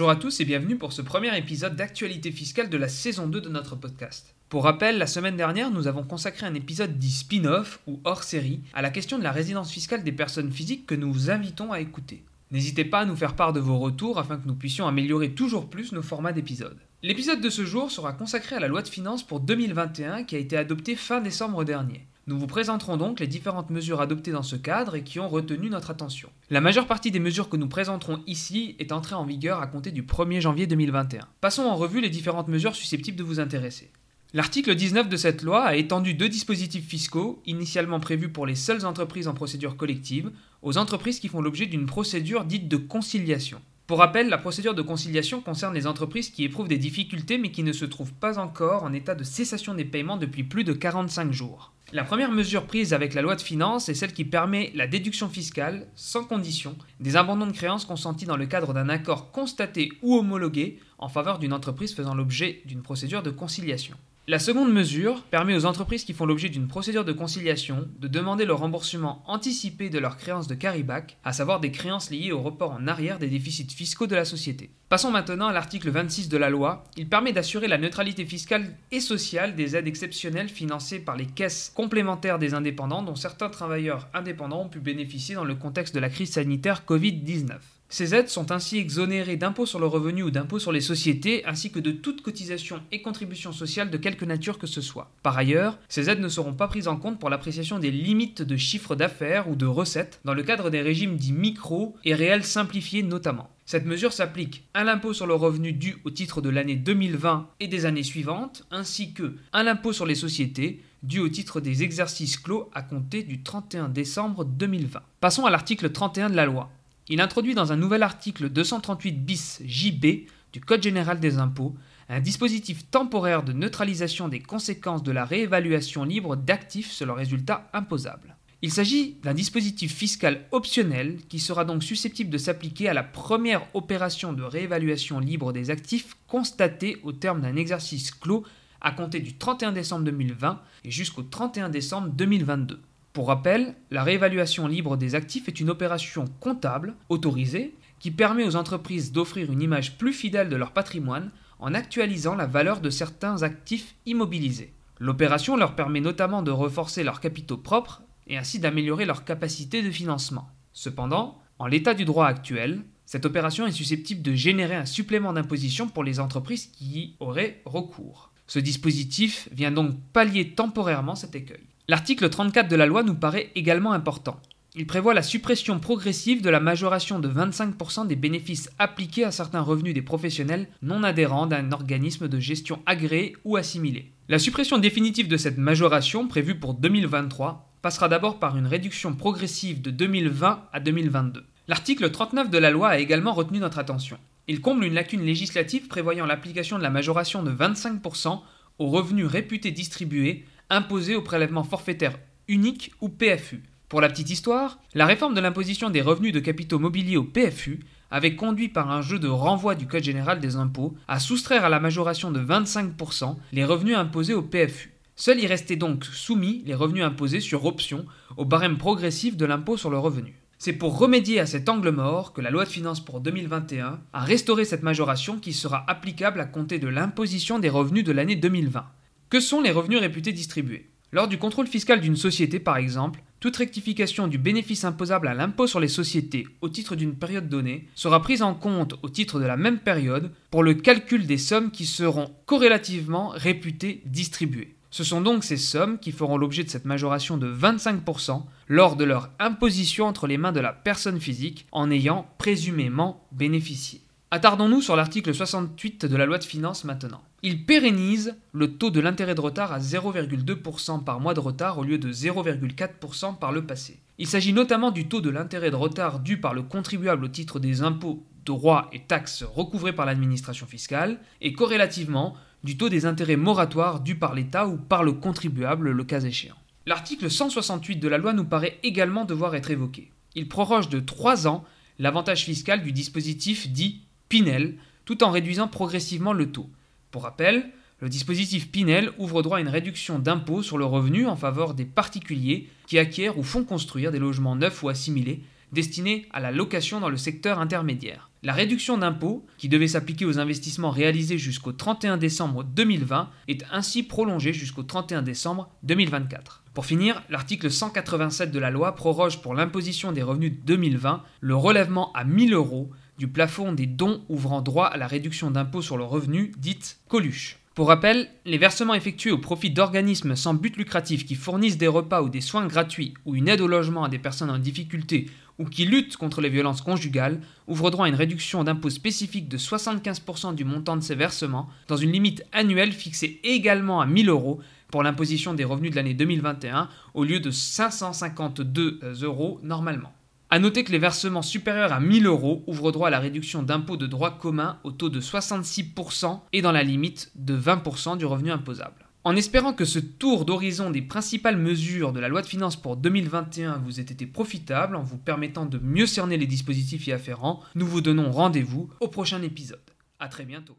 Bonjour à tous et bienvenue pour ce premier épisode d'actualité fiscale de la saison 2 de notre podcast. Pour rappel, la semaine dernière, nous avons consacré un épisode dit spin-off ou hors série à la question de la résidence fiscale des personnes physiques que nous vous invitons à écouter. N'hésitez pas à nous faire part de vos retours afin que nous puissions améliorer toujours plus nos formats d'épisodes. L'épisode de ce jour sera consacré à la loi de finances pour 2021 qui a été adoptée fin décembre dernier. Nous vous présenterons donc les différentes mesures adoptées dans ce cadre et qui ont retenu notre attention. La majeure partie des mesures que nous présenterons ici est entrée en vigueur à compter du 1er janvier 2021. Passons en revue les différentes mesures susceptibles de vous intéresser. L'article 19 de cette loi a étendu deux dispositifs fiscaux, initialement prévus pour les seules entreprises en procédure collective, aux entreprises qui font l'objet d'une procédure dite de conciliation. Pour rappel, la procédure de conciliation concerne les entreprises qui éprouvent des difficultés mais qui ne se trouvent pas encore en état de cessation des paiements depuis plus de 45 jours. La première mesure prise avec la loi de finances est celle qui permet la déduction fiscale, sans condition, des abandons de créances consentis dans le cadre d'un accord constaté ou homologué en faveur d'une entreprise faisant l'objet d'une procédure de conciliation. La seconde mesure permet aux entreprises qui font l'objet d'une procédure de conciliation de demander le remboursement anticipé de leurs créances de carryback, à savoir des créances liées au report en arrière des déficits fiscaux de la société. Passons maintenant à l'article 26 de la loi. Il permet d'assurer la neutralité fiscale et sociale des aides exceptionnelles financées par les caisses complémentaires des indépendants dont certains travailleurs indépendants ont pu bénéficier dans le contexte de la crise sanitaire Covid-19. Ces aides sont ainsi exonérées d'impôts sur le revenu ou d'impôts sur les sociétés, ainsi que de toute cotisation et contribution sociale de quelque nature que ce soit. Par ailleurs, ces aides ne seront pas prises en compte pour l'appréciation des limites de chiffre d'affaires ou de recettes, dans le cadre des régimes dits micro et réels simplifiés notamment. Cette mesure s'applique à l'impôt sur le revenu dû au titre de l'année 2020 et des années suivantes, ainsi que à l'impôt sur les sociétés dû au titre des exercices clos à compter du 31 décembre 2020. Passons à l'article 31 de la loi. Il introduit dans un nouvel article 238 bis JB du Code général des impôts un dispositif temporaire de neutralisation des conséquences de la réévaluation libre d'actifs sur le résultat imposable. Il s'agit d'un dispositif fiscal optionnel qui sera donc susceptible de s'appliquer à la première opération de réévaluation libre des actifs constatée au terme d'un exercice clos à compter du 31 décembre 2020 et jusqu'au 31 décembre 2022. Pour rappel, la réévaluation libre des actifs est une opération comptable autorisée qui permet aux entreprises d'offrir une image plus fidèle de leur patrimoine en actualisant la valeur de certains actifs immobilisés. L'opération leur permet notamment de renforcer leurs capitaux propres et ainsi d'améliorer leur capacité de financement. Cependant, en l'état du droit actuel, cette opération est susceptible de générer un supplément d'imposition pour les entreprises qui y auraient recours. Ce dispositif vient donc pallier temporairement cet écueil. L'article 34 de la loi nous paraît également important. Il prévoit la suppression progressive de la majoration de 25% des bénéfices appliqués à certains revenus des professionnels non adhérents d'un organisme de gestion agréé ou assimilé. La suppression définitive de cette majoration, prévue pour 2023, passera d'abord par une réduction progressive de 2020 à 2022. L'article 39 de la loi a également retenu notre attention. Il comble une lacune législative prévoyant l'application de la majoration de 25% aux revenus réputés distribués imposé au prélèvement forfaitaire unique ou PFU. Pour la petite histoire, la réforme de l'imposition des revenus de capitaux mobiliers au PFU avait conduit par un jeu de renvoi du Code général des impôts à soustraire à la majoration de 25% les revenus imposés au PFU. Seuls y restaient donc soumis les revenus imposés sur option au barème progressif de l'impôt sur le revenu. C'est pour remédier à cet angle mort que la loi de finances pour 2021 a restauré cette majoration qui sera applicable à compter de l'imposition des revenus de l'année 2020. Que sont les revenus réputés distribués? Lors du contrôle fiscal d'une société, par exemple, toute rectification du bénéfice imposable à l'impôt sur les sociétés au titre d'une période donnée sera prise en compte au titre de la même période pour le calcul des sommes qui seront corrélativement réputées distribuées. Ce sont donc ces sommes qui feront l'objet de cette majoration de 25% lors de leur imposition entre les mains de la personne physique en ayant présumément bénéficié. Attardons-nous sur l'article 68 de la loi de finances maintenant. Il pérennise le taux de l'intérêt de retard à 0,2% par mois de retard au lieu de 0,4% par le passé. Il s'agit notamment du taux de l'intérêt de retard dû par le contribuable au titre des impôts, droits et taxes recouvrés par l'administration fiscale, et corrélativement du taux des intérêts moratoires dus par l'État ou par le contribuable le cas échéant. L'article 168 de la loi nous paraît également devoir être évoqué. Il proroge de 3 ans l'avantage fiscal du dispositif dit Pinel, tout en réduisant progressivement le taux. Pour rappel, le dispositif Pinel ouvre droit à une réduction d'impôt sur le revenu en faveur des particuliers qui acquièrent ou font construire des logements neufs ou assimilés destinés à la location dans le secteur intermédiaire. La réduction d'impôt, qui devait s'appliquer aux investissements réalisés jusqu'au 31 décembre 2020, est ainsi prolongée jusqu'au 31 décembre 2024. Pour finir, l'article 187 de la loi proroge pour l'imposition des revenus 2020 le relèvement à 1000 euros du plafond des dons ouvrant droit à la réduction d'impôt sur le revenu, dite Coluche. Pour rappel, les versements effectués au profit d'organismes sans but lucratif qui fournissent des repas ou des soins gratuits ou une aide au logement à des personnes en difficulté ou qui luttent contre les violences conjugales ouvrent droit à une réduction d'impôt spécifique de 75% du montant de ces versements dans une limite annuelle fixée également à 1000 euros pour l'imposition des revenus de l'année 2021 au lieu de 552 euros normalement. A noter que les versements supérieurs à 1000 euros ouvrent droit à la réduction d'impôt de droit commun au taux de 66% et dans la limite de 20% du revenu imposable. En espérant que ce tour d'horizon des principales mesures de la loi de finances pour 2021 vous ait été profitable en vous permettant de mieux cerner les dispositifs y afférents, nous vous donnons rendez-vous au prochain épisode. A très bientôt.